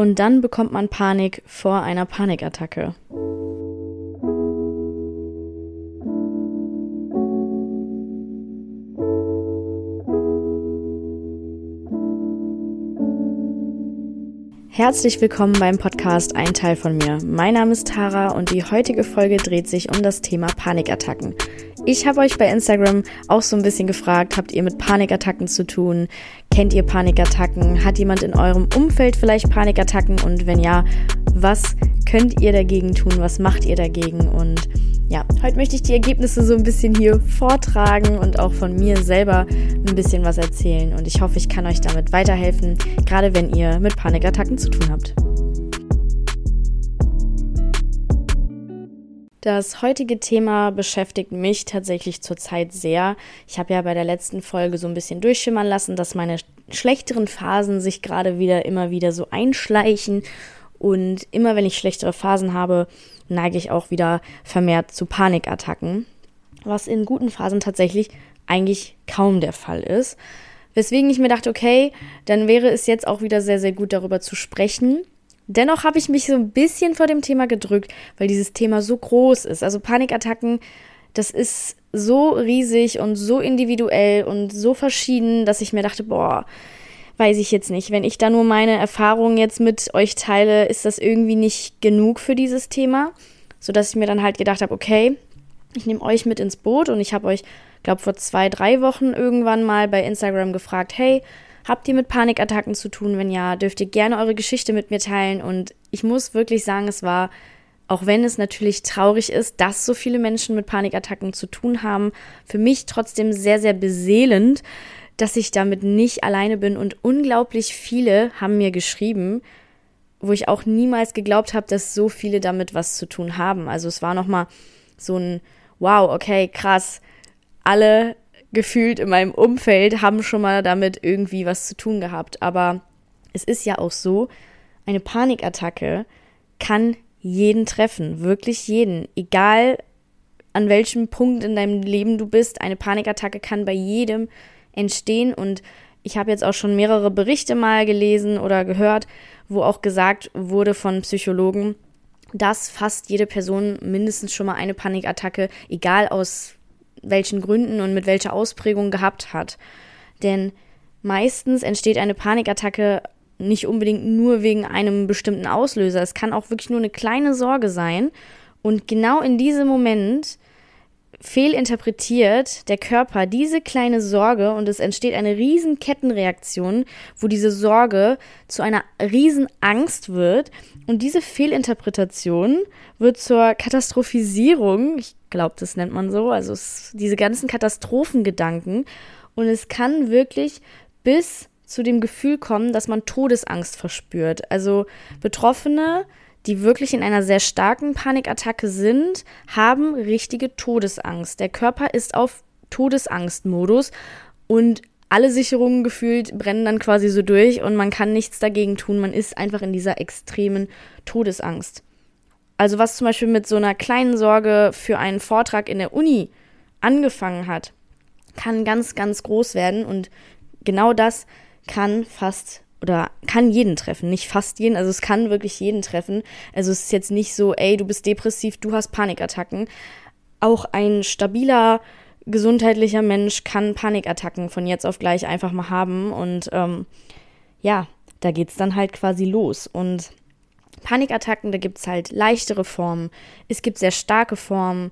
Und dann bekommt man Panik vor einer Panikattacke. Herzlich willkommen beim Podcast Ein Teil von mir. Mein Name ist Tara und die heutige Folge dreht sich um das Thema Panikattacken. Ich habe euch bei Instagram auch so ein bisschen gefragt, habt ihr mit Panikattacken zu tun? Kennt ihr Panikattacken? Hat jemand in eurem Umfeld vielleicht Panikattacken? Und wenn ja, was könnt ihr dagegen tun? Was macht ihr dagegen? Und ja, heute möchte ich die Ergebnisse so ein bisschen hier vortragen und auch von mir selber ein bisschen was erzählen. Und ich hoffe, ich kann euch damit weiterhelfen, gerade wenn ihr mit Panikattacken zu tun habt. Das heutige Thema beschäftigt mich tatsächlich zurzeit sehr. Ich habe ja bei der letzten Folge so ein bisschen durchschimmern lassen, dass meine schlechteren Phasen sich gerade wieder immer wieder so einschleichen. Und immer wenn ich schlechtere Phasen habe, neige ich auch wieder vermehrt zu Panikattacken. Was in guten Phasen tatsächlich eigentlich kaum der Fall ist. Weswegen ich mir dachte, okay, dann wäre es jetzt auch wieder sehr, sehr gut darüber zu sprechen Dennoch habe ich mich so ein bisschen vor dem Thema gedrückt, weil dieses Thema so groß ist. Also Panikattacken, das ist so riesig und so individuell und so verschieden, dass ich mir dachte, boah, weiß ich jetzt nicht. Wenn ich da nur meine Erfahrungen jetzt mit euch teile, ist das irgendwie nicht genug für dieses Thema, sodass ich mir dann halt gedacht habe, okay, ich nehme euch mit ins Boot und ich habe euch, glaube vor zwei, drei Wochen irgendwann mal bei Instagram gefragt, hey, Habt ihr mit Panikattacken zu tun? Wenn ja, dürft ihr gerne eure Geschichte mit mir teilen. Und ich muss wirklich sagen, es war, auch wenn es natürlich traurig ist, dass so viele Menschen mit Panikattacken zu tun haben, für mich trotzdem sehr, sehr beseelend, dass ich damit nicht alleine bin. Und unglaublich viele haben mir geschrieben, wo ich auch niemals geglaubt habe, dass so viele damit was zu tun haben. Also es war nochmal so ein, wow, okay, krass. Alle gefühlt in meinem Umfeld haben schon mal damit irgendwie was zu tun gehabt. Aber es ist ja auch so, eine Panikattacke kann jeden treffen, wirklich jeden. Egal an welchem Punkt in deinem Leben du bist, eine Panikattacke kann bei jedem entstehen. Und ich habe jetzt auch schon mehrere Berichte mal gelesen oder gehört, wo auch gesagt wurde von Psychologen, dass fast jede Person mindestens schon mal eine Panikattacke, egal aus welchen Gründen und mit welcher Ausprägung gehabt hat. Denn meistens entsteht eine Panikattacke nicht unbedingt nur wegen einem bestimmten Auslöser. Es kann auch wirklich nur eine kleine Sorge sein. Und genau in diesem Moment fehlinterpretiert der Körper diese kleine Sorge und es entsteht eine riesen Kettenreaktion, wo diese Sorge zu einer riesen Angst wird und diese Fehlinterpretation wird zur Katastrophisierung, ich glaube, das nennt man so, also es, diese ganzen Katastrophengedanken und es kann wirklich bis zu dem Gefühl kommen, dass man Todesangst verspürt. Also Betroffene die wirklich in einer sehr starken Panikattacke sind, haben richtige Todesangst. Der Körper ist auf Todesangstmodus und alle Sicherungen gefühlt brennen dann quasi so durch und man kann nichts dagegen tun. Man ist einfach in dieser extremen Todesangst. Also was zum Beispiel mit so einer kleinen Sorge für einen Vortrag in der Uni angefangen hat, kann ganz, ganz groß werden und genau das kann fast oder kann jeden treffen, nicht fast jeden, also es kann wirklich jeden treffen. Also es ist jetzt nicht so, ey, du bist depressiv, du hast Panikattacken. Auch ein stabiler, gesundheitlicher Mensch kann Panikattacken von jetzt auf gleich einfach mal haben und ähm, ja, da geht's dann halt quasi los. Und Panikattacken, da gibt's halt leichtere Formen, es gibt sehr starke Formen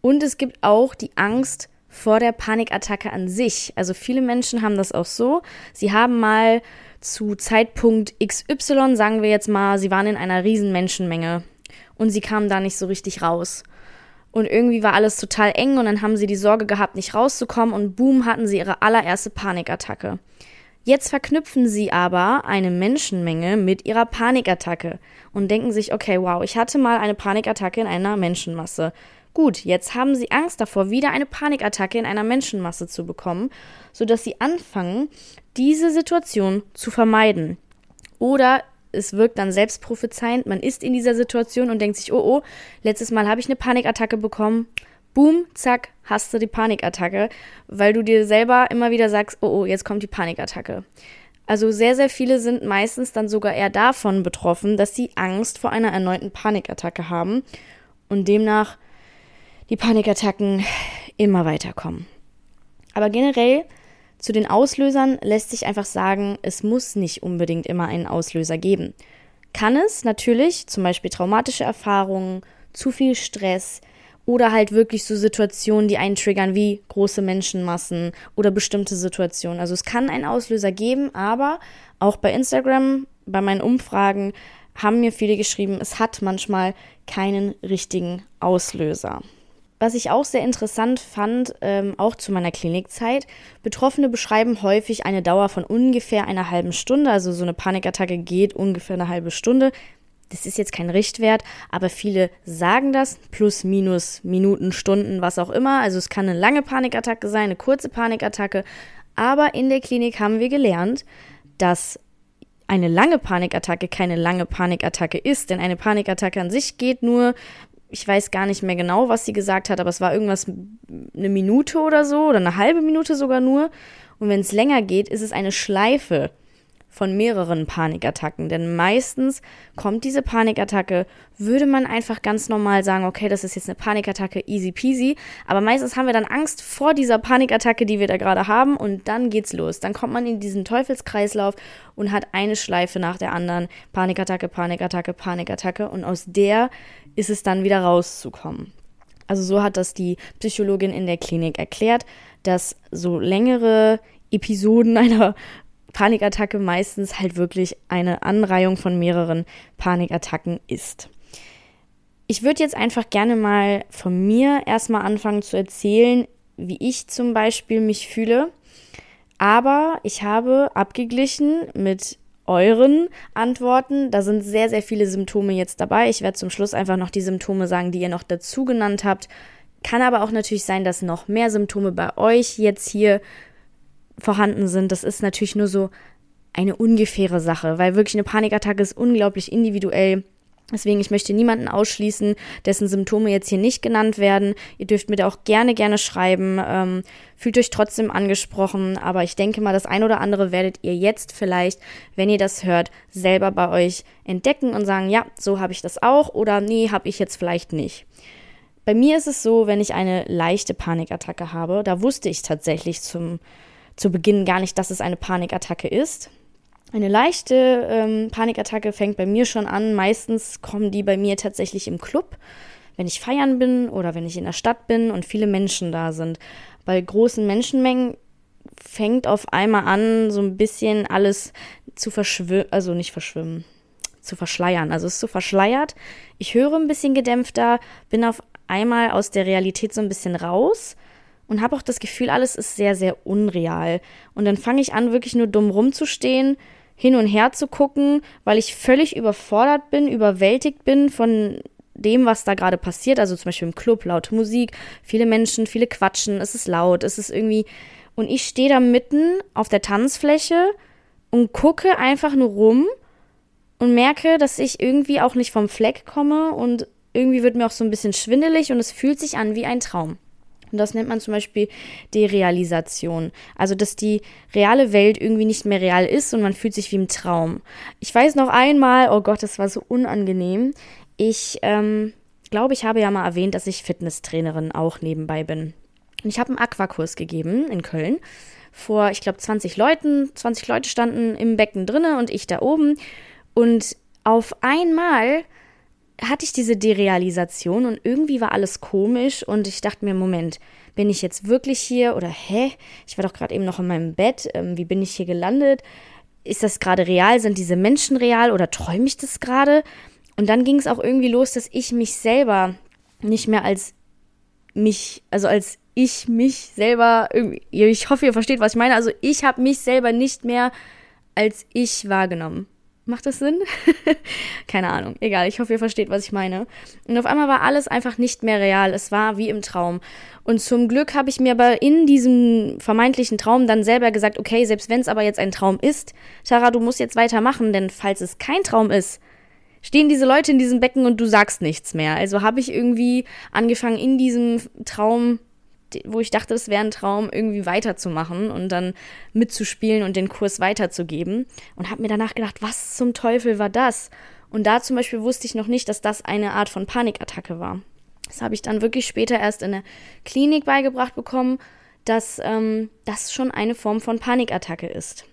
und es gibt auch die Angst vor der Panikattacke an sich. Also viele Menschen haben das auch so. Sie haben mal zu Zeitpunkt XY, sagen wir jetzt mal, sie waren in einer riesen Menschenmenge und sie kamen da nicht so richtig raus. Und irgendwie war alles total eng und dann haben sie die Sorge gehabt, nicht rauszukommen und boom, hatten sie ihre allererste Panikattacke. Jetzt verknüpfen sie aber eine Menschenmenge mit ihrer Panikattacke und denken sich, okay, wow, ich hatte mal eine Panikattacke in einer Menschenmasse. Gut, jetzt haben sie Angst davor, wieder eine Panikattacke in einer Menschenmasse zu bekommen, sodass sie anfangen, diese Situation zu vermeiden. Oder es wirkt dann selbstprophezeiend, man ist in dieser Situation und denkt sich, oh oh, letztes Mal habe ich eine Panikattacke bekommen. Boom, zack, hast du die Panikattacke, weil du dir selber immer wieder sagst, oh oh, jetzt kommt die Panikattacke. Also sehr, sehr viele sind meistens dann sogar eher davon betroffen, dass sie Angst vor einer erneuten Panikattacke haben und demnach die Panikattacken immer weiterkommen. Aber generell zu den Auslösern lässt sich einfach sagen, es muss nicht unbedingt immer einen Auslöser geben. Kann es natürlich, zum Beispiel traumatische Erfahrungen, zu viel Stress oder halt wirklich so Situationen, die einen triggern, wie große Menschenmassen oder bestimmte Situationen. Also es kann einen Auslöser geben, aber auch bei Instagram, bei meinen Umfragen, haben mir viele geschrieben, es hat manchmal keinen richtigen Auslöser. Was ich auch sehr interessant fand, ähm, auch zu meiner Klinikzeit, Betroffene beschreiben häufig eine Dauer von ungefähr einer halben Stunde. Also so eine Panikattacke geht ungefähr eine halbe Stunde. Das ist jetzt kein Richtwert, aber viele sagen das, plus, minus Minuten, Stunden, was auch immer. Also es kann eine lange Panikattacke sein, eine kurze Panikattacke. Aber in der Klinik haben wir gelernt, dass eine lange Panikattacke keine lange Panikattacke ist, denn eine Panikattacke an sich geht nur ich weiß gar nicht mehr genau, was sie gesagt hat, aber es war irgendwas eine Minute oder so oder eine halbe Minute sogar nur. Und wenn es länger geht, ist es eine Schleife von mehreren Panikattacken. Denn meistens kommt diese Panikattacke, würde man einfach ganz normal sagen, okay, das ist jetzt eine Panikattacke, easy peasy. Aber meistens haben wir dann Angst vor dieser Panikattacke, die wir da gerade haben. Und dann geht's los. Dann kommt man in diesen Teufelskreislauf und hat eine Schleife nach der anderen. Panikattacke, Panikattacke, Panikattacke. Und aus der ist es dann wieder rauszukommen. Also so hat das die Psychologin in der Klinik erklärt, dass so längere Episoden einer Panikattacke meistens halt wirklich eine Anreihung von mehreren Panikattacken ist. Ich würde jetzt einfach gerne mal von mir erstmal anfangen zu erzählen, wie ich zum Beispiel mich fühle. Aber ich habe abgeglichen mit euren Antworten. Da sind sehr, sehr viele Symptome jetzt dabei. Ich werde zum Schluss einfach noch die Symptome sagen, die ihr noch dazu genannt habt. Kann aber auch natürlich sein, dass noch mehr Symptome bei euch jetzt hier vorhanden sind, das ist natürlich nur so eine ungefähre Sache, weil wirklich eine Panikattacke ist unglaublich individuell. Deswegen, ich möchte niemanden ausschließen, dessen Symptome jetzt hier nicht genannt werden. Ihr dürft mir da auch gerne, gerne schreiben. Ähm, fühlt euch trotzdem angesprochen. Aber ich denke mal, das ein oder andere werdet ihr jetzt vielleicht, wenn ihr das hört, selber bei euch entdecken und sagen, ja, so habe ich das auch oder nee, habe ich jetzt vielleicht nicht. Bei mir ist es so, wenn ich eine leichte Panikattacke habe, da wusste ich tatsächlich zum zu Beginn gar nicht, dass es eine Panikattacke ist. Eine leichte ähm, Panikattacke fängt bei mir schon an. Meistens kommen die bei mir tatsächlich im Club, wenn ich feiern bin oder wenn ich in der Stadt bin und viele Menschen da sind. Bei großen Menschenmengen fängt auf einmal an, so ein bisschen alles zu verschwimmen, also nicht verschwimmen, zu verschleiern. Also es ist so verschleiert. Ich höre ein bisschen gedämpfter, bin auf einmal aus der Realität so ein bisschen raus und habe auch das Gefühl, alles ist sehr, sehr unreal. Und dann fange ich an, wirklich nur dumm rumzustehen, hin und her zu gucken, weil ich völlig überfordert bin, überwältigt bin von dem, was da gerade passiert. Also zum Beispiel im Club, laute Musik, viele Menschen, viele quatschen, es ist laut, es ist irgendwie. Und ich stehe da mitten auf der Tanzfläche und gucke einfach nur rum und merke, dass ich irgendwie auch nicht vom Fleck komme und irgendwie wird mir auch so ein bisschen schwindelig und es fühlt sich an wie ein Traum. Und das nennt man zum Beispiel Derealisation. Also, dass die reale Welt irgendwie nicht mehr real ist und man fühlt sich wie im Traum. Ich weiß noch einmal, oh Gott, das war so unangenehm. Ich ähm, glaube, ich habe ja mal erwähnt, dass ich Fitnesstrainerin auch nebenbei bin. Und ich habe einen Aquakurs gegeben in Köln vor, ich glaube, 20 Leuten. 20 Leute standen im Becken drinne und ich da oben. Und auf einmal hatte ich diese Derealisation und irgendwie war alles komisch und ich dachte mir, Moment, bin ich jetzt wirklich hier oder hä? Ich war doch gerade eben noch in meinem Bett, ähm, wie bin ich hier gelandet? Ist das gerade real? Sind diese Menschen real oder träume ich das gerade? Und dann ging es auch irgendwie los, dass ich mich selber nicht mehr als mich, also als ich mich selber, ich hoffe, ihr versteht, was ich meine. Also ich habe mich selber nicht mehr als ich wahrgenommen. Macht das Sinn? Keine Ahnung. Egal, ich hoffe, ihr versteht, was ich meine. Und auf einmal war alles einfach nicht mehr real. Es war wie im Traum. Und zum Glück habe ich mir aber in diesem vermeintlichen Traum dann selber gesagt, okay, selbst wenn es aber jetzt ein Traum ist, Tara, du musst jetzt weitermachen, denn falls es kein Traum ist, stehen diese Leute in diesem Becken und du sagst nichts mehr. Also habe ich irgendwie angefangen, in diesem Traum wo ich dachte, es wäre ein Traum, irgendwie weiterzumachen und dann mitzuspielen und den Kurs weiterzugeben. Und habe mir danach gedacht, was zum Teufel war das? Und da zum Beispiel wusste ich noch nicht, dass das eine Art von Panikattacke war. Das habe ich dann wirklich später erst in der Klinik beigebracht bekommen, dass ähm, das schon eine Form von Panikattacke ist.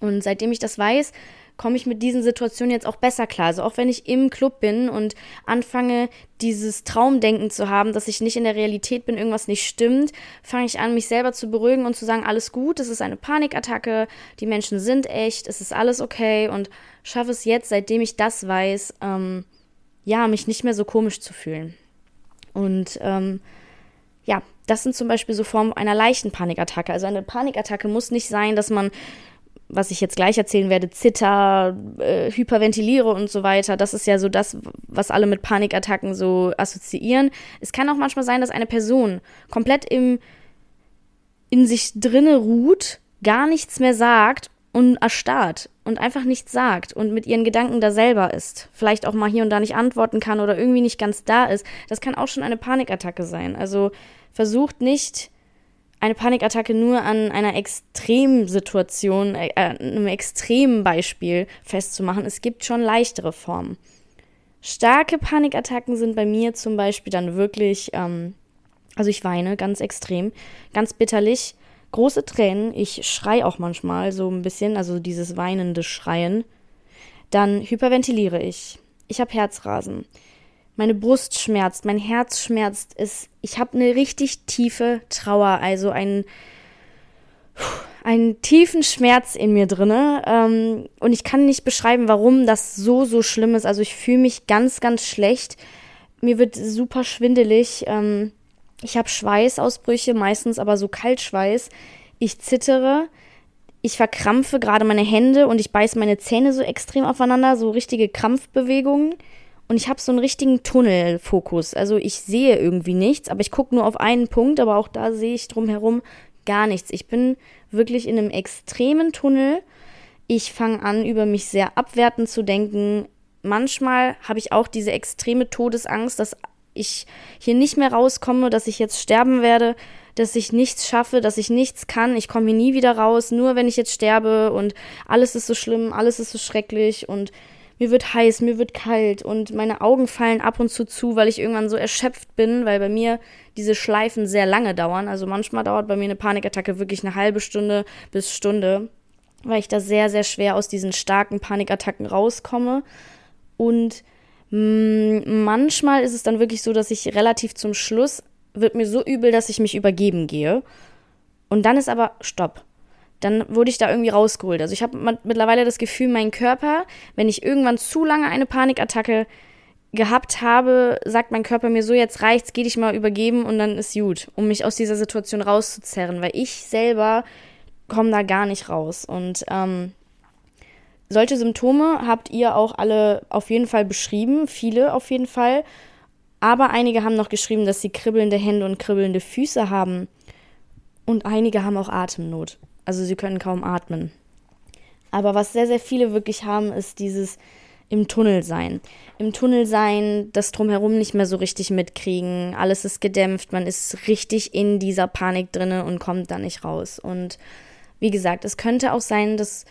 Und seitdem ich das weiß, komme ich mit diesen Situationen jetzt auch besser klar. Also auch wenn ich im Club bin und anfange, dieses Traumdenken zu haben, dass ich nicht in der Realität bin, irgendwas nicht stimmt, fange ich an, mich selber zu beruhigen und zu sagen, alles gut, es ist eine Panikattacke, die Menschen sind echt, es ist alles okay und schaffe es jetzt, seitdem ich das weiß, ähm, ja, mich nicht mehr so komisch zu fühlen. Und ähm, ja, das sind zum Beispiel so Formen einer leichten Panikattacke. Also eine Panikattacke muss nicht sein, dass man was ich jetzt gleich erzählen werde, zitter, äh, hyperventiliere und so weiter. Das ist ja so das, was alle mit Panikattacken so assoziieren. Es kann auch manchmal sein, dass eine Person komplett im, in sich drinne ruht, gar nichts mehr sagt und erstarrt und einfach nichts sagt und mit ihren Gedanken da selber ist. Vielleicht auch mal hier und da nicht antworten kann oder irgendwie nicht ganz da ist. Das kann auch schon eine Panikattacke sein. Also versucht nicht, eine Panikattacke nur an einer Extremsituation, äh, einem extremen Beispiel festzumachen. Es gibt schon leichtere Formen. Starke Panikattacken sind bei mir zum Beispiel dann wirklich, ähm, also ich weine ganz extrem, ganz bitterlich, große Tränen, ich schrei auch manchmal so ein bisschen, also dieses weinende Schreien. Dann hyperventiliere ich. Ich habe Herzrasen meine Brust schmerzt, mein Herz schmerzt. Es, ich habe eine richtig tiefe Trauer, also einen, einen tiefen Schmerz in mir drinne. Ähm, und ich kann nicht beschreiben, warum das so, so schlimm ist. Also ich fühle mich ganz, ganz schlecht. Mir wird super schwindelig. Ähm, ich habe Schweißausbrüche, meistens aber so Kaltschweiß. Ich zittere. Ich verkrampfe gerade meine Hände und ich beiße meine Zähne so extrem aufeinander, so richtige Krampfbewegungen. Und ich habe so einen richtigen Tunnelfokus. Also ich sehe irgendwie nichts, aber ich gucke nur auf einen Punkt, aber auch da sehe ich drumherum gar nichts. Ich bin wirklich in einem extremen Tunnel. Ich fange an, über mich sehr abwertend zu denken. Manchmal habe ich auch diese extreme Todesangst, dass ich hier nicht mehr rauskomme, dass ich jetzt sterben werde, dass ich nichts schaffe, dass ich nichts kann. Ich komme hier nie wieder raus, nur wenn ich jetzt sterbe und alles ist so schlimm, alles ist so schrecklich und mir wird heiß, mir wird kalt und meine Augen fallen ab und zu zu, weil ich irgendwann so erschöpft bin, weil bei mir diese Schleifen sehr lange dauern. Also manchmal dauert bei mir eine Panikattacke wirklich eine halbe Stunde bis Stunde, weil ich da sehr, sehr schwer aus diesen starken Panikattacken rauskomme. Und mm, manchmal ist es dann wirklich so, dass ich relativ zum Schluss wird mir so übel, dass ich mich übergeben gehe. Und dann ist aber Stopp dann wurde ich da irgendwie rausgeholt. Also ich habe mittlerweile das Gefühl, mein Körper, wenn ich irgendwann zu lange eine Panikattacke gehabt habe, sagt mein Körper mir so, jetzt reicht's, geh dich mal übergeben und dann ist gut, um mich aus dieser Situation rauszuzerren, weil ich selber komme da gar nicht raus. Und ähm, solche Symptome habt ihr auch alle auf jeden Fall beschrieben, viele auf jeden Fall. Aber einige haben noch geschrieben, dass sie kribbelnde Hände und kribbelnde Füße haben. Und einige haben auch Atemnot. Also sie können kaum atmen. Aber was sehr, sehr viele wirklich haben, ist dieses im Tunnel sein. Im Tunnel sein, das drumherum nicht mehr so richtig mitkriegen, alles ist gedämpft, man ist richtig in dieser Panik drinne und kommt da nicht raus. Und wie gesagt, es könnte auch sein, dass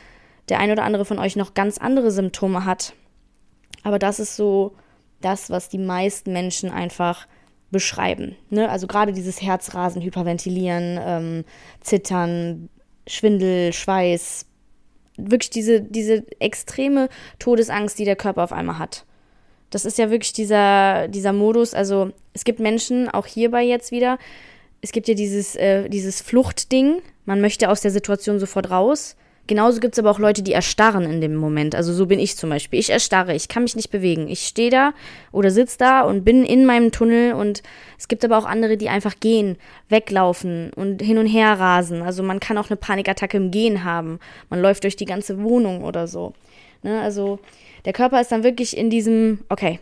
der ein oder andere von euch noch ganz andere Symptome hat. Aber das ist so das, was die meisten Menschen einfach beschreiben. Ne? Also gerade dieses Herzrasen, Hyperventilieren, ähm, Zittern, Schwindel, Schweiß, wirklich diese, diese extreme Todesangst, die der Körper auf einmal hat. Das ist ja wirklich dieser, dieser Modus. Also es gibt Menschen, auch hierbei jetzt wieder, es gibt ja dieses, äh, dieses Fluchtding. Man möchte aus der Situation sofort raus. Genauso gibt es aber auch Leute, die erstarren in dem Moment. Also so bin ich zum Beispiel. Ich erstarre, ich kann mich nicht bewegen. Ich stehe da oder sitze da und bin in meinem Tunnel und es gibt aber auch andere, die einfach gehen, weglaufen und hin und her rasen. Also man kann auch eine Panikattacke im Gehen haben. Man läuft durch die ganze Wohnung oder so. Ne? Also der Körper ist dann wirklich in diesem, okay,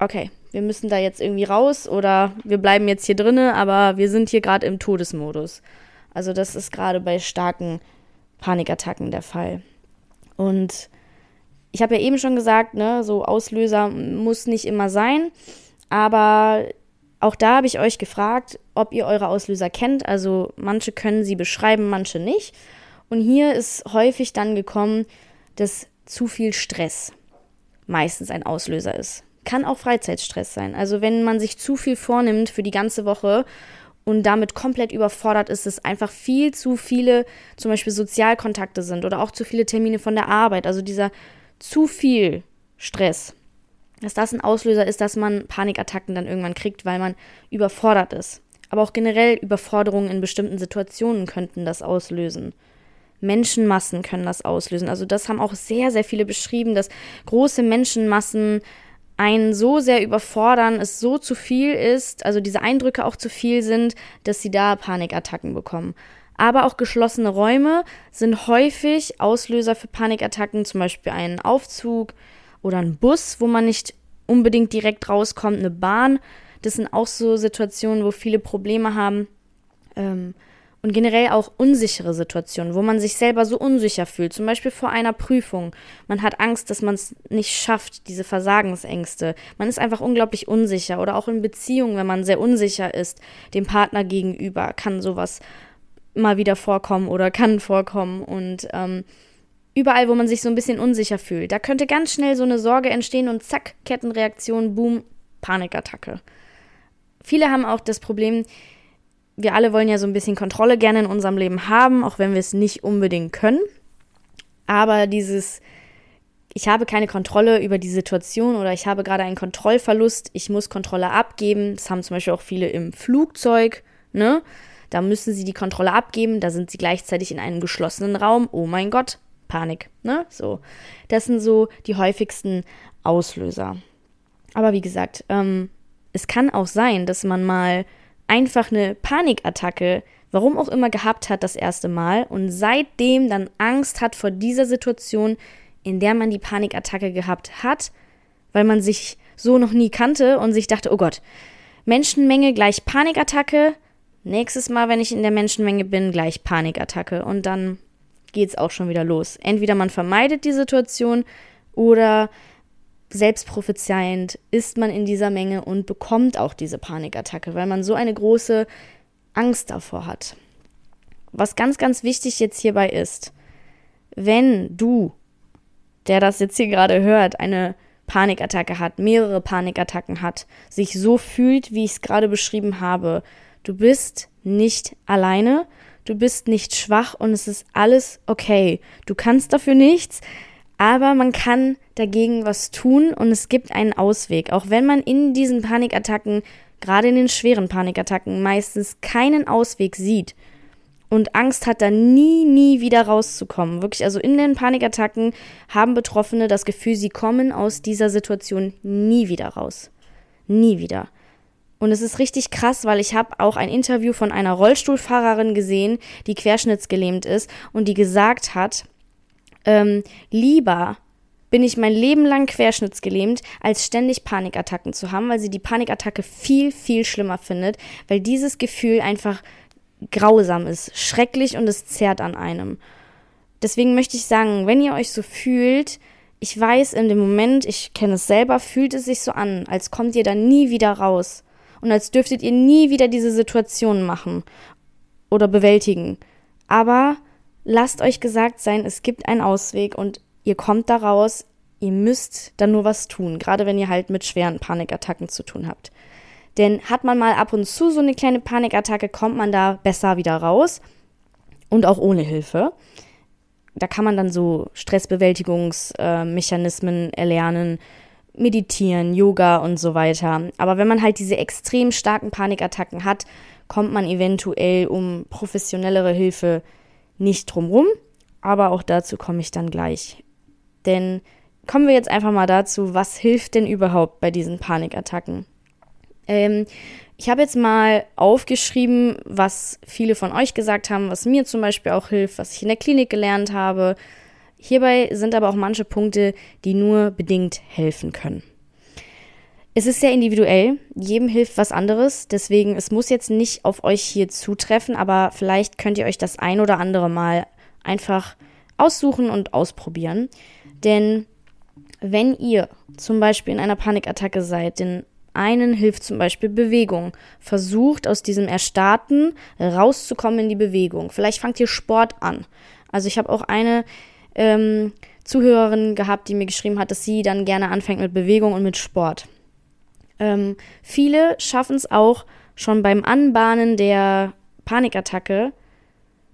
okay, wir müssen da jetzt irgendwie raus oder wir bleiben jetzt hier drinnen, aber wir sind hier gerade im Todesmodus. Also das ist gerade bei starken Panikattacken der Fall. Und ich habe ja eben schon gesagt, ne, so Auslöser muss nicht immer sein, aber Auch da habe ich euch gefragt, ob ihr eure Auslöser kennt. Also manche können sie beschreiben, manche nicht. Und hier ist häufig dann gekommen, dass zu viel Stress meistens ein Auslöser ist. Kann auch Freizeitstress sein. Also wenn man sich zu viel vornimmt für die ganze Woche und damit komplett überfordert ist, es einfach viel zu viele zum Beispiel Sozialkontakte sind oder auch zu viele Termine von der Arbeit. Also dieser zu viel Stress dass das ein Auslöser ist, dass man Panikattacken dann irgendwann kriegt, weil man überfordert ist. Aber auch generell Überforderungen in bestimmten Situationen könnten das auslösen. Menschenmassen können das auslösen. Also das haben auch sehr, sehr viele beschrieben, dass große Menschenmassen einen so sehr überfordern, es so zu viel ist, also diese Eindrücke auch zu viel sind, dass sie da Panikattacken bekommen. Aber auch geschlossene Räume sind häufig Auslöser für Panikattacken, zum Beispiel ein Aufzug, oder ein Bus, wo man nicht unbedingt direkt rauskommt, eine Bahn. Das sind auch so Situationen, wo viele Probleme haben. Ähm, und generell auch unsichere Situationen, wo man sich selber so unsicher fühlt, zum Beispiel vor einer Prüfung. Man hat Angst, dass man es nicht schafft, diese Versagensängste. Man ist einfach unglaublich unsicher oder auch in Beziehungen, wenn man sehr unsicher ist, dem Partner gegenüber, kann sowas mal wieder vorkommen oder kann vorkommen. Und ähm, Überall, wo man sich so ein bisschen unsicher fühlt. Da könnte ganz schnell so eine Sorge entstehen und zack, Kettenreaktion, boom, Panikattacke. Viele haben auch das Problem, wir alle wollen ja so ein bisschen Kontrolle gerne in unserem Leben haben, auch wenn wir es nicht unbedingt können. Aber dieses, ich habe keine Kontrolle über die Situation oder ich habe gerade einen Kontrollverlust, ich muss Kontrolle abgeben. Das haben zum Beispiel auch viele im Flugzeug, ne? Da müssen sie die Kontrolle abgeben, da sind sie gleichzeitig in einem geschlossenen Raum. Oh mein Gott, Panik, ne? So. Das sind so die häufigsten Auslöser. Aber wie gesagt, ähm, es kann auch sein, dass man mal einfach eine Panikattacke, warum auch immer, gehabt hat das erste Mal und seitdem dann Angst hat vor dieser Situation, in der man die Panikattacke gehabt hat, weil man sich so noch nie kannte und sich dachte, oh Gott, Menschenmenge gleich Panikattacke, nächstes Mal, wenn ich in der Menschenmenge bin, gleich Panikattacke und dann geht es auch schon wieder los. Entweder man vermeidet die Situation oder selbstprophezeiend ist man in dieser Menge und bekommt auch diese Panikattacke, weil man so eine große Angst davor hat. Was ganz, ganz wichtig jetzt hierbei ist, wenn du, der das jetzt hier gerade hört, eine Panikattacke hat, mehrere Panikattacken hat, sich so fühlt, wie ich es gerade beschrieben habe, du bist nicht alleine, du bist nicht schwach und es ist alles okay. Du kannst dafür nichts, aber man kann dagegen was tun und es gibt einen Ausweg. Auch wenn man in diesen Panikattacken, gerade in den schweren Panikattacken, meistens keinen Ausweg sieht und Angst hat, da nie, nie wieder rauszukommen. Wirklich, also in den Panikattacken haben Betroffene das Gefühl, sie kommen aus dieser Situation nie wieder raus. Nie wieder. Und es ist richtig krass, weil ich habe auch ein Interview von einer Rollstuhlfahrerin gesehen, die querschnittsgelähmt ist und die gesagt hat, ähm, lieber bin ich mein Leben lang querschnittsgelähmt, als ständig Panikattacken zu haben, weil sie die Panikattacke viel, viel schlimmer findet, weil dieses Gefühl einfach grausam ist, schrecklich und es zerrt an einem. Deswegen möchte ich sagen, wenn ihr euch so fühlt, ich weiß in dem Moment, ich kenne es selber, fühlt es sich so an, als kommt ihr da nie wieder raus und als dürftet ihr nie wieder diese Situation machen oder bewältigen. Aber lasst euch gesagt sein, es gibt einen Ausweg und ihr kommt da raus, ihr müsst dann nur was tun, gerade wenn ihr halt mit schweren Panikattacken zu tun habt. Denn hat man mal ab und zu so eine kleine Panikattacke, kommt man da besser wieder raus und auch ohne Hilfe. Da kann man dann so Stressbewältigungsmechanismen erlernen, meditieren, Yoga und so weiter. Aber wenn man halt diese extrem starken Panikattacken hat, kommt man eventuell um professionellere Hilfe nicht drumrum. Aber auch dazu komme ich dann gleich. Denn kommen wir jetzt einfach mal dazu, was hilft denn überhaupt bei diesen Panikattacken? Ähm, ich habe jetzt mal aufgeschrieben, was viele von euch gesagt haben, was mir zum Beispiel auch hilft, was ich in der Klinik gelernt habe, Hierbei sind aber auch manche Punkte, die nur bedingt helfen können. Es ist sehr individuell, jedem hilft was anderes, deswegen es muss jetzt nicht auf euch hier zutreffen, aber vielleicht könnt ihr euch das ein oder andere Mal einfach aussuchen und ausprobieren. Denn wenn ihr zum Beispiel in einer Panikattacke seid, den einen hilft zum Beispiel Bewegung. Versucht aus diesem Erstarrten rauszukommen in die Bewegung. Vielleicht fangt ihr Sport an. Also ich habe auch eine ähm, Zuhörerin gehabt, die mir geschrieben hat, dass sie dann gerne anfängt mit Bewegung und mit Sport. Ähm, viele schaffen es auch schon beim Anbahnen der Panikattacke,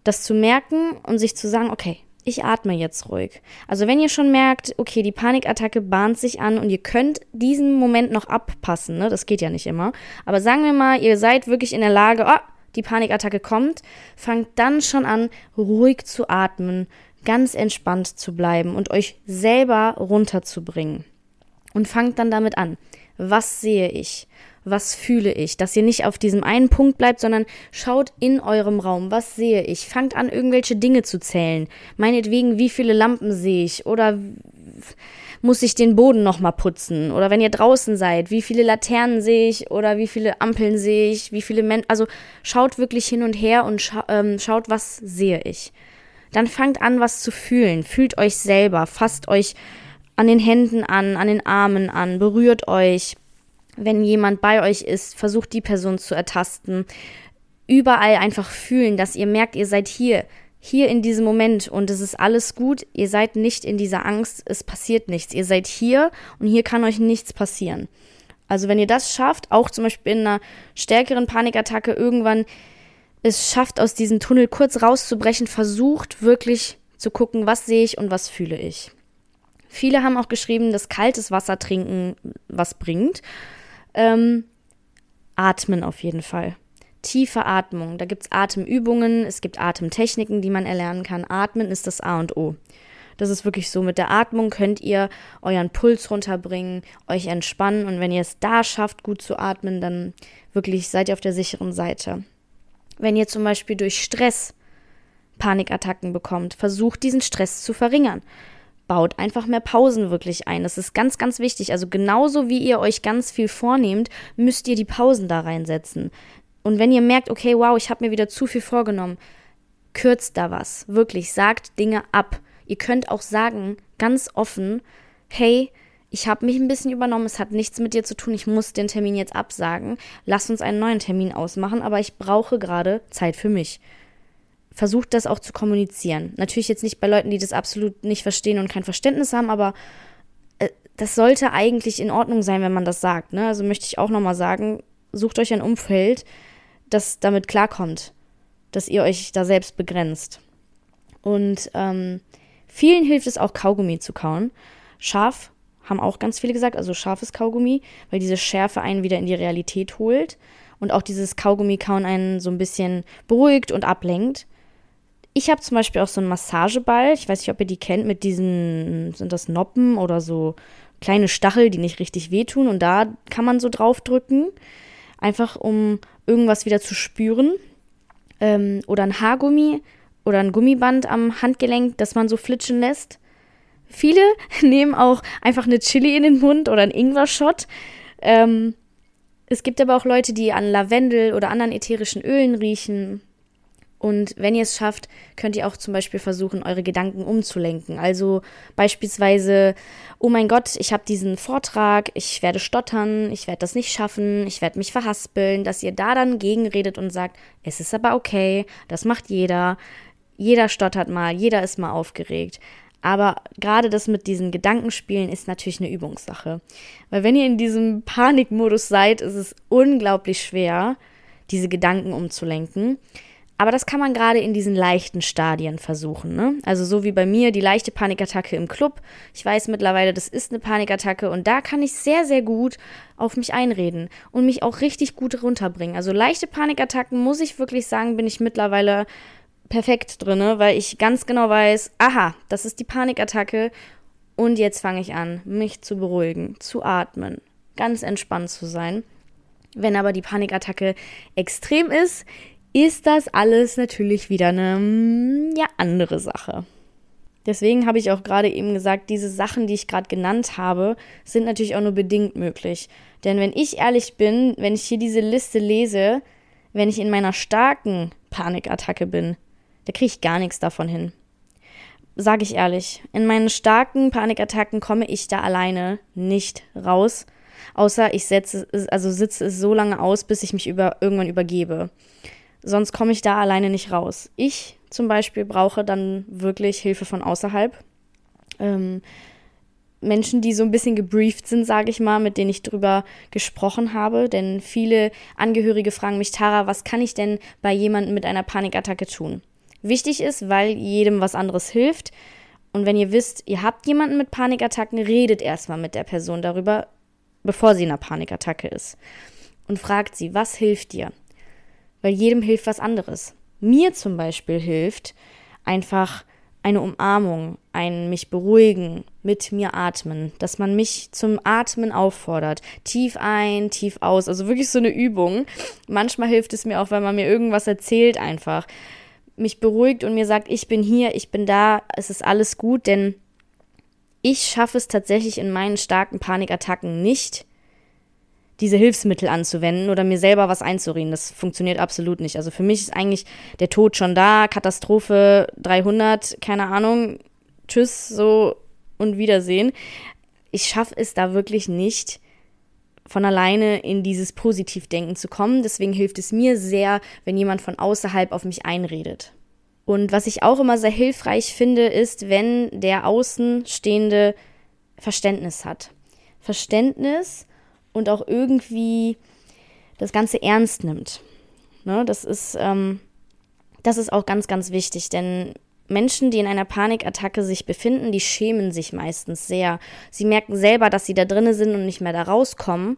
das zu merken und sich zu sagen, okay, ich atme jetzt ruhig. Also wenn ihr schon merkt, okay, die Panikattacke bahnt sich an und ihr könnt diesen Moment noch abpassen, ne? das geht ja nicht immer, aber sagen wir mal, ihr seid wirklich in der Lage, oh, die Panikattacke kommt, fangt dann schon an, ruhig zu atmen, ganz entspannt zu bleiben und euch selber runterzubringen. Und fangt dann damit an. Was sehe ich? Was fühle ich, dass ihr nicht auf diesem einen Punkt bleibt, sondern schaut in eurem Raum, was sehe ich, fangt an, irgendwelche Dinge zu zählen. Meinetwegen, wie viele Lampen sehe ich oder muss ich den Boden nochmal putzen? Oder wenn ihr draußen seid, wie viele Laternen sehe ich oder wie viele Ampeln sehe ich, wie viele Menschen, also schaut wirklich hin und her und scha ähm, schaut, was sehe ich. Dann fangt an, was zu fühlen. Fühlt euch selber, fasst euch an den Händen an, an den Armen an, berührt euch, wenn jemand bei euch ist, versucht die Person zu ertasten. Überall einfach fühlen, dass ihr merkt, ihr seid hier, hier in diesem Moment und es ist alles gut. Ihr seid nicht in dieser Angst, es passiert nichts. Ihr seid hier und hier kann euch nichts passieren. Also wenn ihr das schafft, auch zum Beispiel in einer stärkeren Panikattacke irgendwann es schafft, aus diesem Tunnel kurz rauszubrechen, versucht wirklich zu gucken, was sehe ich und was fühle ich. Viele haben auch geschrieben, dass kaltes Wasser trinken was bringt. Ähm, atmen auf jeden Fall. Tiefe Atmung. Da gibt es Atemübungen, es gibt Atemtechniken, die man erlernen kann. Atmen ist das A und O. Das ist wirklich so. Mit der Atmung könnt ihr euren Puls runterbringen, euch entspannen und wenn ihr es da schafft, gut zu atmen, dann wirklich seid ihr auf der sicheren Seite. Wenn ihr zum Beispiel durch Stress Panikattacken bekommt, versucht diesen Stress zu verringern baut einfach mehr Pausen wirklich ein. Das ist ganz, ganz wichtig. Also genauso wie ihr euch ganz viel vornehmt, müsst ihr die Pausen da reinsetzen. Und wenn ihr merkt, okay, wow, ich habe mir wieder zu viel vorgenommen, kürzt da was. Wirklich, sagt Dinge ab. Ihr könnt auch sagen, ganz offen, hey, ich habe mich ein bisschen übernommen, es hat nichts mit dir zu tun, ich muss den Termin jetzt absagen. Lass uns einen neuen Termin ausmachen, aber ich brauche gerade Zeit für mich versucht das auch zu kommunizieren. Natürlich jetzt nicht bei Leuten, die das absolut nicht verstehen und kein Verständnis haben, aber äh, das sollte eigentlich in Ordnung sein, wenn man das sagt. Ne? Also möchte ich auch nochmal sagen, sucht euch ein Umfeld, das damit klarkommt, dass ihr euch da selbst begrenzt. Und ähm, vielen hilft es auch, Kaugummi zu kauen. Scharf haben auch ganz viele gesagt, also scharfes Kaugummi, weil diese Schärfe einen wieder in die Realität holt und auch dieses Kaugummi-Kauen einen so ein bisschen beruhigt und ablenkt. Ich habe zum Beispiel auch so einen Massageball. Ich weiß nicht, ob ihr die kennt, mit diesen, sind das Noppen oder so kleine Stachel, die nicht richtig wehtun. Und da kann man so draufdrücken, einfach um irgendwas wieder zu spüren. Ähm, oder ein Haargummi oder ein Gummiband am Handgelenk, das man so flitschen lässt. Viele nehmen auch einfach eine Chili in den Mund oder einen Ingwer-Shot. Ähm, es gibt aber auch Leute, die an Lavendel oder anderen ätherischen Ölen riechen. Und wenn ihr es schafft, könnt ihr auch zum Beispiel versuchen, eure Gedanken umzulenken. Also beispielsweise, oh mein Gott, ich habe diesen Vortrag, ich werde stottern, ich werde das nicht schaffen, ich werde mich verhaspeln, dass ihr da dann gegenredet und sagt, es ist aber okay, das macht jeder, jeder stottert mal, jeder ist mal aufgeregt. Aber gerade das mit diesen Gedankenspielen ist natürlich eine Übungssache. Weil wenn ihr in diesem Panikmodus seid, ist es unglaublich schwer, diese Gedanken umzulenken. Aber das kann man gerade in diesen leichten Stadien versuchen. Ne? Also so wie bei mir die leichte Panikattacke im Club. Ich weiß mittlerweile, das ist eine Panikattacke und da kann ich sehr, sehr gut auf mich einreden und mich auch richtig gut runterbringen. Also leichte Panikattacken, muss ich wirklich sagen, bin ich mittlerweile perfekt drin, weil ich ganz genau weiß, aha, das ist die Panikattacke und jetzt fange ich an, mich zu beruhigen, zu atmen, ganz entspannt zu sein. Wenn aber die Panikattacke extrem ist, ist das alles natürlich wieder eine mm, ja, andere Sache. Deswegen habe ich auch gerade eben gesagt, diese Sachen, die ich gerade genannt habe, sind natürlich auch nur bedingt möglich. Denn wenn ich ehrlich bin, wenn ich hier diese Liste lese, wenn ich in meiner starken Panikattacke bin, da kriege ich gar nichts davon hin. Sage ich ehrlich, in meinen starken Panikattacken komme ich da alleine nicht raus. Außer ich setze, also sitze es so lange aus, bis ich mich über, irgendwann übergebe. Sonst komme ich da alleine nicht raus. Ich zum Beispiel brauche dann wirklich Hilfe von außerhalb. Ähm, Menschen, die so ein bisschen gebrieft sind, sage ich mal, mit denen ich drüber gesprochen habe. Denn viele Angehörige fragen mich, Tara, was kann ich denn bei jemandem mit einer Panikattacke tun? Wichtig ist, weil jedem was anderes hilft. Und wenn ihr wisst, ihr habt jemanden mit Panikattacken, redet erstmal mit der Person darüber, bevor sie in einer Panikattacke ist. Und fragt sie, was hilft dir? Weil jedem hilft was anderes. Mir zum Beispiel hilft einfach eine Umarmung, ein mich beruhigen, mit mir atmen, dass man mich zum Atmen auffordert. Tief ein, tief aus. Also wirklich so eine Übung. Manchmal hilft es mir auch, wenn man mir irgendwas erzählt, einfach mich beruhigt und mir sagt, ich bin hier, ich bin da, es ist alles gut, denn ich schaffe es tatsächlich in meinen starken Panikattacken nicht, diese Hilfsmittel anzuwenden oder mir selber was einzureden. Das funktioniert absolut nicht. Also für mich ist eigentlich der Tod schon da, Katastrophe 300, keine Ahnung, tschüss, so und Wiedersehen. Ich schaffe es da wirklich nicht, von alleine in dieses Positivdenken zu kommen. Deswegen hilft es mir sehr, wenn jemand von außerhalb auf mich einredet. Und was ich auch immer sehr hilfreich finde, ist, wenn der Außenstehende Verständnis hat. Verständnis und auch irgendwie das Ganze ernst nimmt. Ne, das ist, ähm, das ist auch ganz, ganz wichtig, denn Menschen, die in einer Panikattacke sich befinden, die schämen sich meistens sehr. Sie merken selber, dass sie da drinnen sind und nicht mehr da rauskommen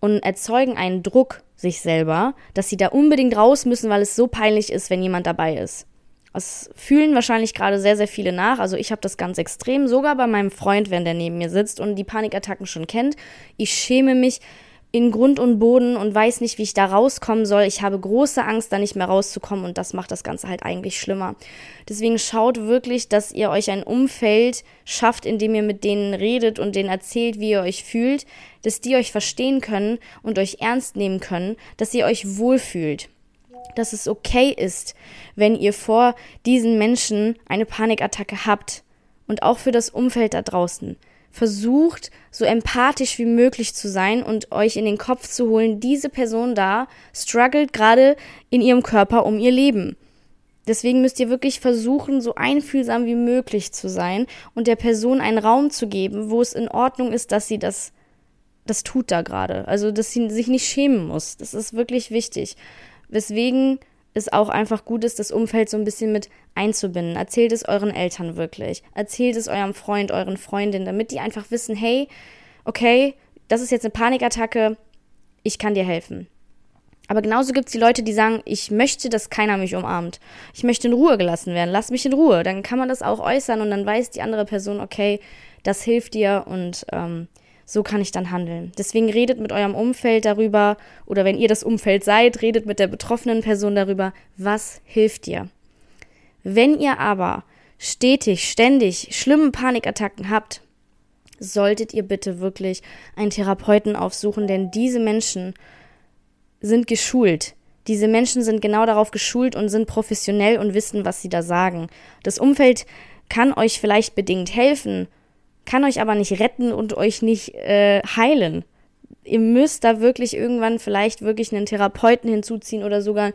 und erzeugen einen Druck sich selber, dass sie da unbedingt raus müssen, weil es so peinlich ist, wenn jemand dabei ist. Das fühlen wahrscheinlich gerade sehr, sehr viele nach. Also ich habe das ganz extrem, sogar bei meinem Freund, wenn der neben mir sitzt und die Panikattacken schon kennt. Ich schäme mich in Grund und Boden und weiß nicht, wie ich da rauskommen soll. Ich habe große Angst, da nicht mehr rauszukommen und das macht das Ganze halt eigentlich schlimmer. Deswegen schaut wirklich, dass ihr euch ein Umfeld schafft, in dem ihr mit denen redet und denen erzählt, wie ihr euch fühlt, dass die euch verstehen können und euch ernst nehmen können, dass ihr euch wohlfühlt dass es okay ist, wenn ihr vor diesen Menschen eine Panikattacke habt und auch für das Umfeld da draußen. Versucht, so empathisch wie möglich zu sein und euch in den Kopf zu holen, diese Person da struggelt gerade in ihrem Körper um ihr Leben. Deswegen müsst ihr wirklich versuchen, so einfühlsam wie möglich zu sein und der Person einen Raum zu geben, wo es in Ordnung ist, dass sie das, das tut da gerade. Also, dass sie sich nicht schämen muss. Das ist wirklich wichtig. Weswegen es auch einfach gut ist, das Umfeld so ein bisschen mit einzubinden. Erzählt es euren Eltern wirklich. Erzählt es eurem Freund, euren Freundinnen, damit die einfach wissen, hey, okay, das ist jetzt eine Panikattacke, ich kann dir helfen. Aber genauso gibt es die Leute, die sagen, ich möchte, dass keiner mich umarmt. Ich möchte in Ruhe gelassen werden. Lass mich in Ruhe. Dann kann man das auch äußern und dann weiß die andere Person, okay, das hilft dir und ähm, so kann ich dann handeln. Deswegen redet mit eurem Umfeld darüber oder wenn ihr das Umfeld seid, redet mit der betroffenen Person darüber, was hilft dir. Wenn ihr aber stetig, ständig schlimme Panikattacken habt, solltet ihr bitte wirklich einen Therapeuten aufsuchen, denn diese Menschen sind geschult. Diese Menschen sind genau darauf geschult und sind professionell und wissen, was sie da sagen. Das Umfeld kann euch vielleicht bedingt helfen, kann euch aber nicht retten und euch nicht äh, heilen. Ihr müsst da wirklich irgendwann vielleicht wirklich einen Therapeuten hinzuziehen oder sogar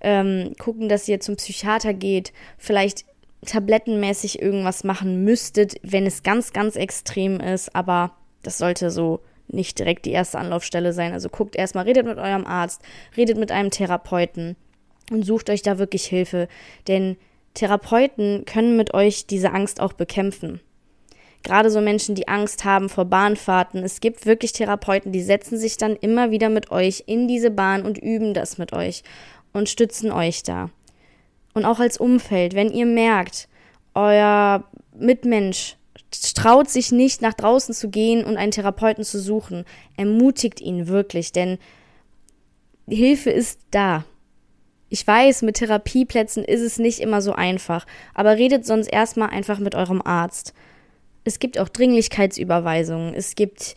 ähm, gucken, dass ihr zum Psychiater geht, vielleicht tablettenmäßig irgendwas machen müsstet, wenn es ganz, ganz extrem ist, aber das sollte so nicht direkt die erste Anlaufstelle sein. Also guckt erstmal, redet mit eurem Arzt, redet mit einem Therapeuten und sucht euch da wirklich Hilfe, denn Therapeuten können mit euch diese Angst auch bekämpfen. Gerade so Menschen, die Angst haben vor Bahnfahrten. Es gibt wirklich Therapeuten, die setzen sich dann immer wieder mit euch in diese Bahn und üben das mit euch und stützen euch da. Und auch als Umfeld, wenn ihr merkt, euer Mitmensch traut sich nicht nach draußen zu gehen und einen Therapeuten zu suchen, ermutigt ihn wirklich, denn Hilfe ist da. Ich weiß, mit Therapieplätzen ist es nicht immer so einfach, aber redet sonst erstmal einfach mit eurem Arzt. Es gibt auch Dringlichkeitsüberweisungen. Es gibt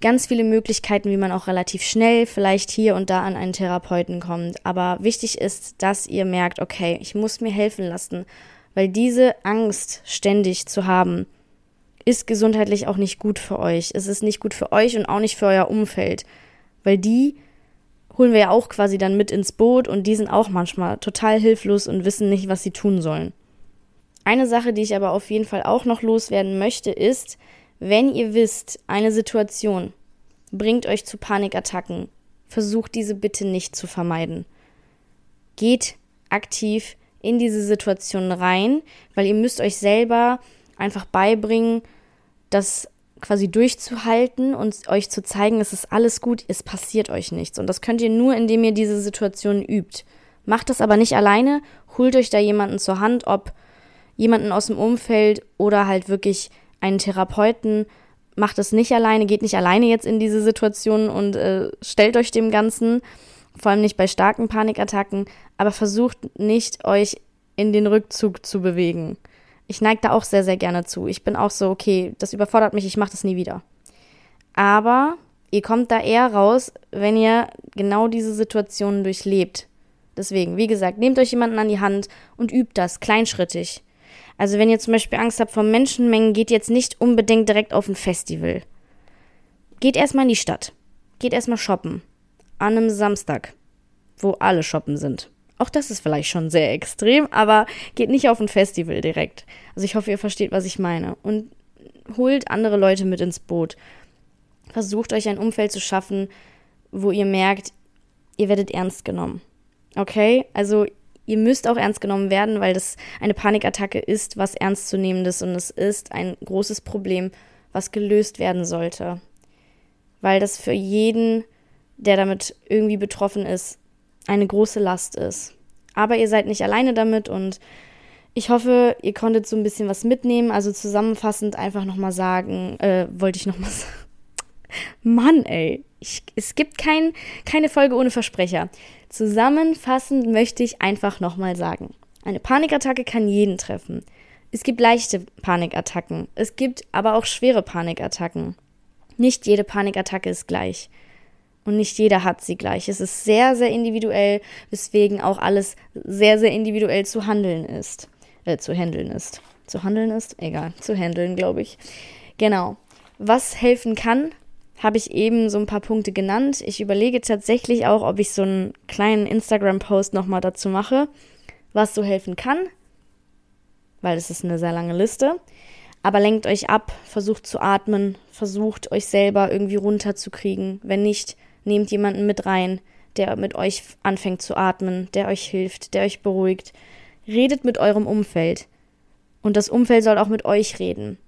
ganz viele Möglichkeiten, wie man auch relativ schnell vielleicht hier und da an einen Therapeuten kommt. Aber wichtig ist, dass ihr merkt, okay, ich muss mir helfen lassen, weil diese Angst ständig zu haben, ist gesundheitlich auch nicht gut für euch. Es ist nicht gut für euch und auch nicht für euer Umfeld, weil die holen wir ja auch quasi dann mit ins Boot und die sind auch manchmal total hilflos und wissen nicht, was sie tun sollen. Eine Sache, die ich aber auf jeden Fall auch noch loswerden möchte, ist, wenn ihr wisst, eine Situation bringt euch zu Panikattacken, versucht diese bitte nicht zu vermeiden. Geht aktiv in diese Situation rein, weil ihr müsst euch selber einfach beibringen, das quasi durchzuhalten und euch zu zeigen, es ist alles gut, es passiert euch nichts. Und das könnt ihr nur, indem ihr diese Situation übt. Macht das aber nicht alleine, holt euch da jemanden zur Hand, ob jemanden aus dem Umfeld oder halt wirklich einen Therapeuten. Macht es nicht alleine, geht nicht alleine jetzt in diese Situation und äh, stellt euch dem Ganzen, vor allem nicht bei starken Panikattacken, aber versucht nicht, euch in den Rückzug zu bewegen. Ich neige da auch sehr, sehr gerne zu. Ich bin auch so, okay, das überfordert mich, ich mache das nie wieder. Aber ihr kommt da eher raus, wenn ihr genau diese Situationen durchlebt. Deswegen, wie gesagt, nehmt euch jemanden an die Hand und übt das kleinschrittig. Also wenn ihr zum Beispiel Angst habt vor Menschenmengen, geht jetzt nicht unbedingt direkt auf ein Festival. Geht erstmal in die Stadt. Geht erstmal shoppen. An einem Samstag, wo alle shoppen sind. Auch das ist vielleicht schon sehr extrem, aber geht nicht auf ein Festival direkt. Also ich hoffe, ihr versteht, was ich meine. Und holt andere Leute mit ins Boot. Versucht euch ein Umfeld zu schaffen, wo ihr merkt, ihr werdet ernst genommen. Okay? Also ihr müsst auch ernst genommen werden, weil das eine Panikattacke ist, was ernstzunehmendes und es ist ein großes Problem, was gelöst werden sollte. Weil das für jeden, der damit irgendwie betroffen ist, eine große Last ist. Aber ihr seid nicht alleine damit und ich hoffe, ihr konntet so ein bisschen was mitnehmen. Also zusammenfassend einfach nochmal sagen, äh, wollte ich nochmal sagen. Mann, ey. Ich, es gibt kein, keine Folge ohne Versprecher. Zusammenfassend möchte ich einfach nochmal sagen. Eine Panikattacke kann jeden treffen. Es gibt leichte Panikattacken. Es gibt aber auch schwere Panikattacken. Nicht jede Panikattacke ist gleich. Und nicht jeder hat sie gleich. Es ist sehr, sehr individuell, weswegen auch alles sehr, sehr individuell zu handeln ist. Äh, zu handeln ist. Zu handeln ist? Egal. Zu handeln, glaube ich. Genau. Was helfen kann, habe ich eben so ein paar Punkte genannt. Ich überlege tatsächlich auch, ob ich so einen kleinen Instagram-Post nochmal dazu mache, was so helfen kann. Weil es ist eine sehr lange Liste. Aber lenkt euch ab, versucht zu atmen, versucht euch selber irgendwie runterzukriegen. Wenn nicht, Nehmt jemanden mit rein, der mit euch anfängt zu atmen, der euch hilft, der euch beruhigt. Redet mit eurem Umfeld. Und das Umfeld soll auch mit euch reden.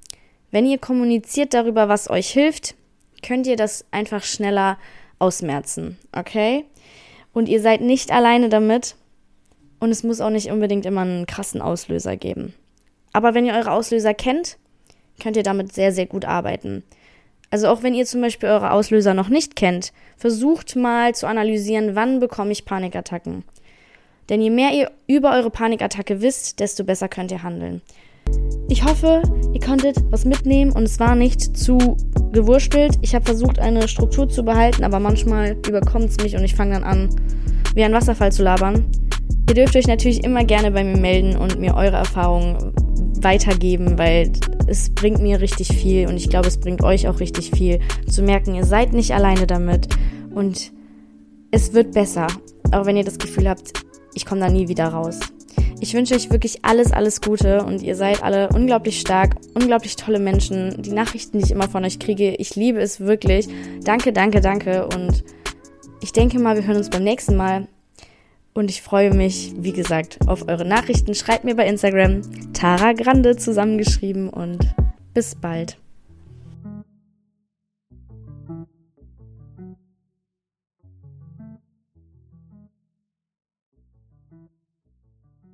Wenn ihr kommuniziert darüber, was euch hilft, könnt ihr das einfach schneller ausmerzen, okay? Und ihr seid nicht alleine damit. Und es muss auch nicht unbedingt immer einen krassen Auslöser geben. Aber wenn ihr eure Auslöser kennt, könnt ihr damit sehr, sehr gut arbeiten. Also auch wenn ihr zum Beispiel eure Auslöser noch nicht kennt, versucht mal zu analysieren, wann bekomme ich Panikattacken. Denn je mehr ihr über eure Panikattacke wisst, desto besser könnt ihr handeln. Ich hoffe, ihr konntet was mitnehmen und es war nicht zu gewurstelt. Ich habe versucht, eine Struktur zu behalten, aber manchmal überkommt es mich und ich fange dann an, wie ein Wasserfall zu labern. Ihr dürft euch natürlich immer gerne bei mir melden und mir eure Erfahrungen weitergeben, weil es bringt mir richtig viel und ich glaube, es bringt euch auch richtig viel zu merken, ihr seid nicht alleine damit und es wird besser, auch wenn ihr das Gefühl habt, ich komme da nie wieder raus. Ich wünsche euch wirklich alles, alles Gute und ihr seid alle unglaublich stark, unglaublich tolle Menschen. Die Nachrichten, die ich immer von euch kriege, ich liebe es wirklich. Danke, danke, danke und ich denke mal, wir hören uns beim nächsten Mal. Und ich freue mich, wie gesagt, auf eure Nachrichten. Schreibt mir bei Instagram Tara Grande zusammengeschrieben und bis bald.